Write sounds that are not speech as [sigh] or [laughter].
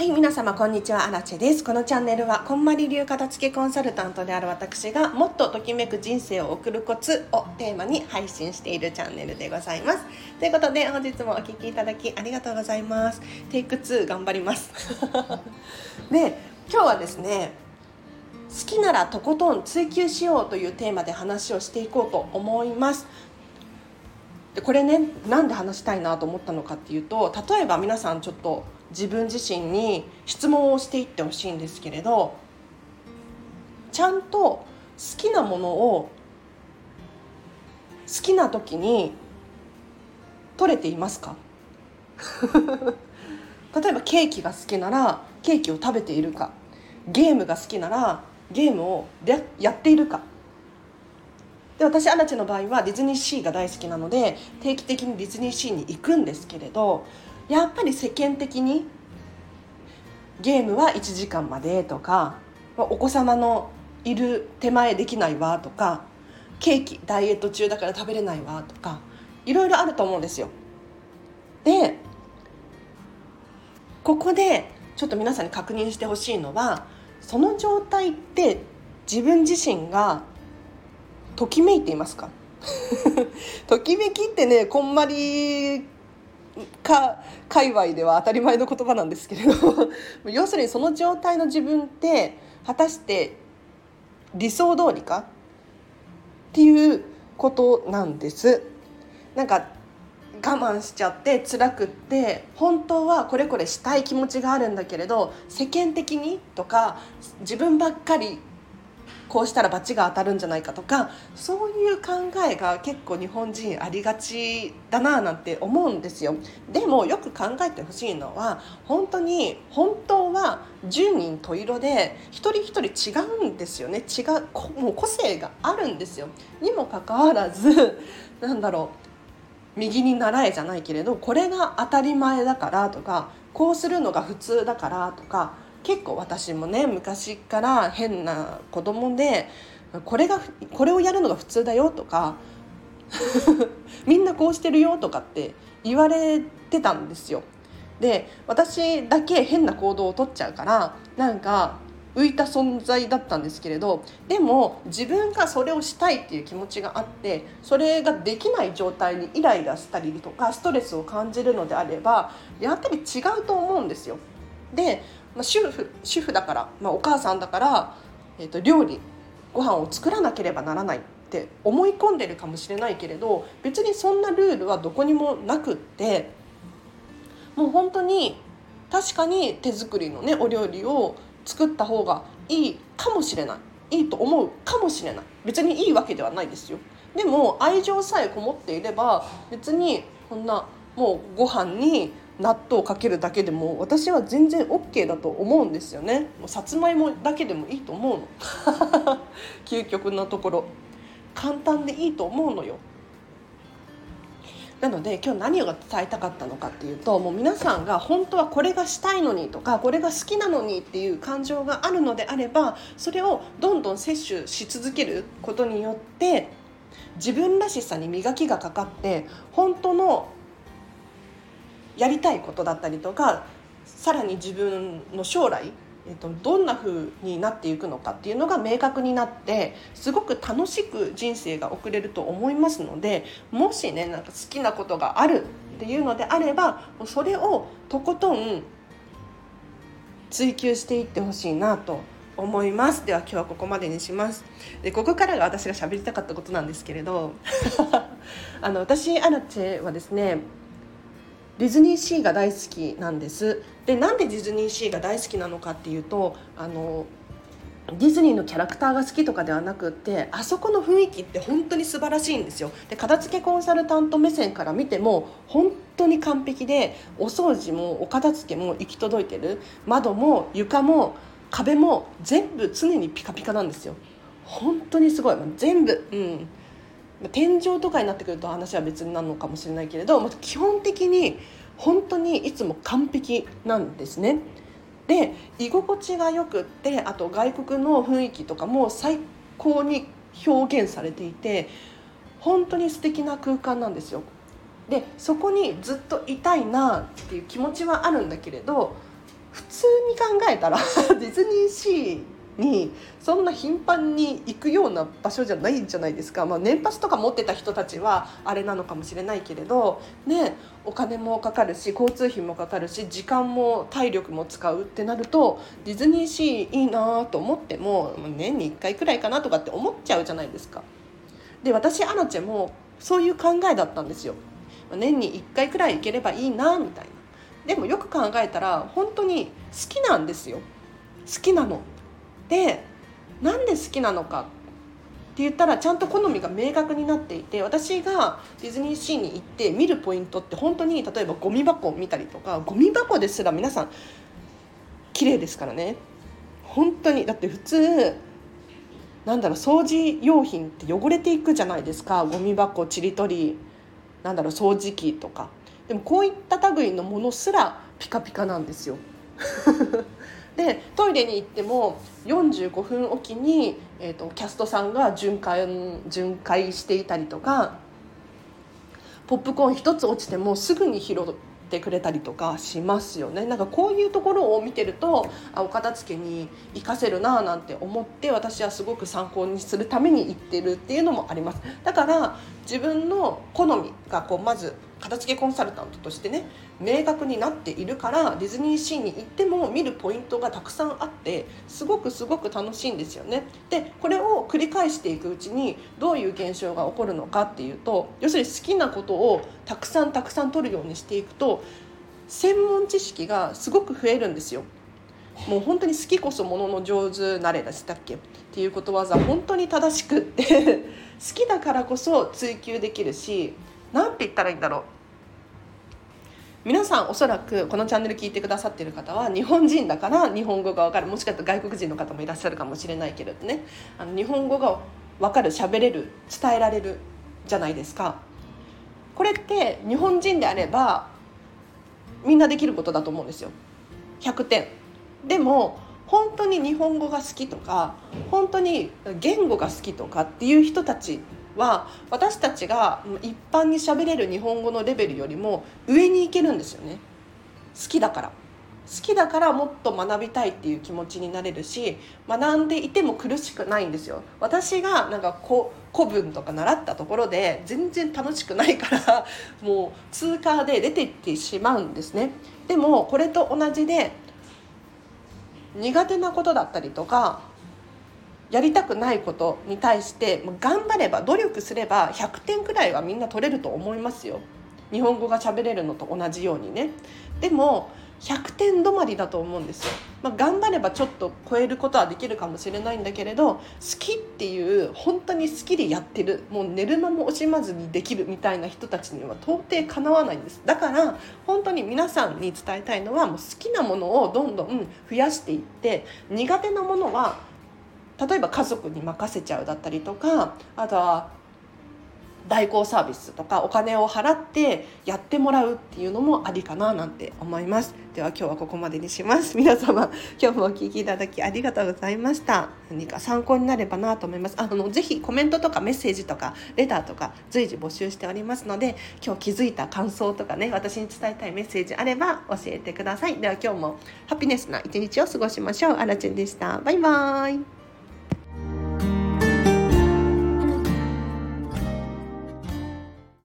はい皆様こんにちは。アラチェです。このチャンネルはこんまり流片付けコンサルタントである私がもっとときめく人生を送るコツをテーマに配信しているチャンネルでございます。ということで本日もお聴きいただきありがとうございます。テイク2頑張ります。[laughs] で今日はですね好きならとことん追求しようというテーマで話をしていこうと思いますでこれねなんで話したいなと思ったのかっていうと例えば皆さんちょっと自分自身に質問をしていってほしいんですけれどちゃんと好きなものを好きな時に取れていますか？[laughs] 例えばケーキが好きならケーキを食べているか？ゲームが好きならゲームをやっているか？で私アラチの場合はディズニーシーが大好きなので定期的にディズニーシーに行くんですけれどやっぱり世間的にゲームは1時間までとかお子様のいる手前できないわとかケーキダイエット中だから食べれないわとかいろいろあると思うんですよ。でここでちょっと皆さんに確認してほしいのはその状態って自分自身がときめいていますか？[laughs] ときめきってねこんまりか界隈では当たり前の言葉なんですけれど [laughs] 要するにその状態の自分って果たして理想通りか？っていうことなんです。なんか我慢しちゃって辛くって本当はこれこれしたい気持ちがあるんだけれど世間的にとか自分ばっかりこうしたら罰が当たるんじゃないかとかそういう考えが結構日本人ありがちだななんて思うんですよ。でもよく考えてほしいのは本当に本当は10人十色で一人一人違うんですよね。違うもう個性があるんですよ。にもかかわらず [laughs] なんだろう右に習えじゃないけれどこれが当たり前だからとかこうするのが普通だからとか結構私もね昔から変な子供でこれがこれをやるのが普通だよとか [laughs] みんなこうしてるよとかって言われてたんですよ。で私だけ変な行動をとっちゃうからなんか浮いた存在だったんですけれどでも自分がそれをしたいっていう気持ちがあってそれができない状態にイライラしたりとかストレスを感じるのであればやっぱり違うと思うんですよ。でまあ、主婦主婦だから、まあ、お母さんだから、えーと、料理ご飯を作らなければならないって思い込んでるかもしれないけれど別にそんなルールはどこにもなくってもう本当に確かに手作りのねお料理を作った方がいいかもしれない。いいと思うかもしれない。別にいいわけではないですよ。でも愛情さえこもっていれば別にこんなもうご飯に納豆をかけるだけでも私は全然 OK だと思うんですよね。もうさつまいもだけでもいいと思うの。[laughs] 究極のところ。簡単でいいと思うのよ。なので今日何を伝えたかったのかっていうともう皆さんが本当はこれがしたいのにとかこれが好きなのにっていう感情があるのであればそれをどんどん摂取し続けることによって自分らしさに磨きがかかって本当のやりたいことだったりとかさらに自分の将来、えっと、どんな風になっていくのかっていうのが明確になってすごく楽しく人生が送れると思いますのでもしねなんか好きなことがあるっていうのであればそれをとことん追求していってほしいなと思います。では今日はここまでにします。でここからが私が喋りたかったことなんですけれど。[laughs] あの私アラチェはですねディズニーシーが大好きなんです。でなんでディズニーシーが大好きなのかっていうとあのディズニーのキャラクターが好きとかではなくってあそこの雰囲気って本当に素晴らしいんですよ。で片付けコンサルタント目線から見ても本当に完璧でお掃除もお片付けも行き届いてる。窓も床も壁も全部常にピカピカなんですよ。本当にすごい。全部。うん。天井とかになってくると話は別になるのかもしれないけれど、ま基本的に本当にいつも完璧なんですね。で居心地がよくってあと外国の雰囲気とかも最高に表現されていて本当に素敵な空間なんですよ。でそこにずっといたいなっていう気持ちはあるんだけれど普通に考えたら [laughs] ディズニーシーにそんな頻繁に行くような場所じゃないじゃないですか、まあ、年パスとか持ってた人たちはあれなのかもしれないけれど、ね、お金もかかるし交通費もかかるし時間も体力も使うってなるとディズニーシーいいなと思っても年に1回くらいかなとかって思っちゃうじゃないですか。で私アナチェもそういう考えだったんですよ。年に1回くらい行ければいいなみたいな。でもよく考えたら本当に好きなんですよ。好きなの。でなんで好きなのかって言ったらちゃんと好みが明確になっていて私がディズニーシーに行って見るポイントって本当に例えばゴミ箱を見たりとかゴミ箱ですら皆さん綺麗ですからね。本当にだって普通なんだろう掃除用品って汚れていくじゃないですか。ゴミ箱ちり取りなんだろう掃除機とか。でもこういった類のものすらピカピカなんですよ。[laughs] でトイレに行っても45分おきに、えーと、キャストさんが巡回巡回していたりとかポップコーン1つ落ちてもすぐに拾ってくれたりとかしますよね。なんかこういうところを見てるとあお片付けに活かせるななんて思って私はすごく参考にするために行ってるっていうのもあります。だから自分の好みがこうまず片付けコンサルタントとしてね明確になっているからディズニーシーに行っても見るポイントがたくさんあってすごくすごく楽しいんですよね。でこれを繰り返していくうちにどういう現象が起こるのかっていうと要するに好きなことをたくさんたくさん取るようにしていくと専門知識がすごく増えるんですよ。もう本当に好きこそものの上手なれでしたっけ？っていうことわざ本当に正しくって [laughs] 好きだからこそ追求できるし何て言ったらいいんだろう。皆さんおそらくこのチャンネル聞いてくださってる方は日本人だから日本語が分かる。もしかしたら外国人の方もいらっしゃるかもしれないけれどね。あの日本語が分かる喋れる伝えられるじゃないですか。これって日本人であればみんなできることだと思うんですよ。100点。でも本当に日本語が好きとか本当に言語が好きとかっていう人たちは私たちが一般に喋れる日本語のレベルよりも上に行けるんですよね。好きだから。好きだからもっと学びたいっていう気持ちになれるし学んでいても苦しくないんですよ。私がなんか古文とか習ったところで全然楽しくないから [laughs] もう通過で出ていってしまうんですね。でもこれと同じで苦手なことだったりとかやりたくないことに対して頑張れば努力すれば100点くらいはみんな取れると思いますよ。日本語が喋れるのと同じようにね。でも100点止まりだと思うんですよ、まあ、頑張ればちょっと超えることはできるかもしれないんだけれど好きっていう本当に好きでやってるもう寝る間も惜しまずにできるみたいな人たちには到底かなわないんです。だから本当に皆さんに伝えたいのはもう好きなものをどんどん増やしていって苦手なものは例えば家族に任せちゃうだったりとかあとは代行サービスとかお金を払ってやってもらうっていうのもありかななんて思います。では今日はここまでにします。皆様今日もお聞きいただきありがとうございました。何か参考になればなと思います。あのぜひコメントとかメッセージとかレターとか随時募集しておりますので今日気づいた感想とかね私に伝えたいメッセージあれば教えてください。では今日もハピネスな一日を過ごしましょう。あらちんでした。バイバーイ。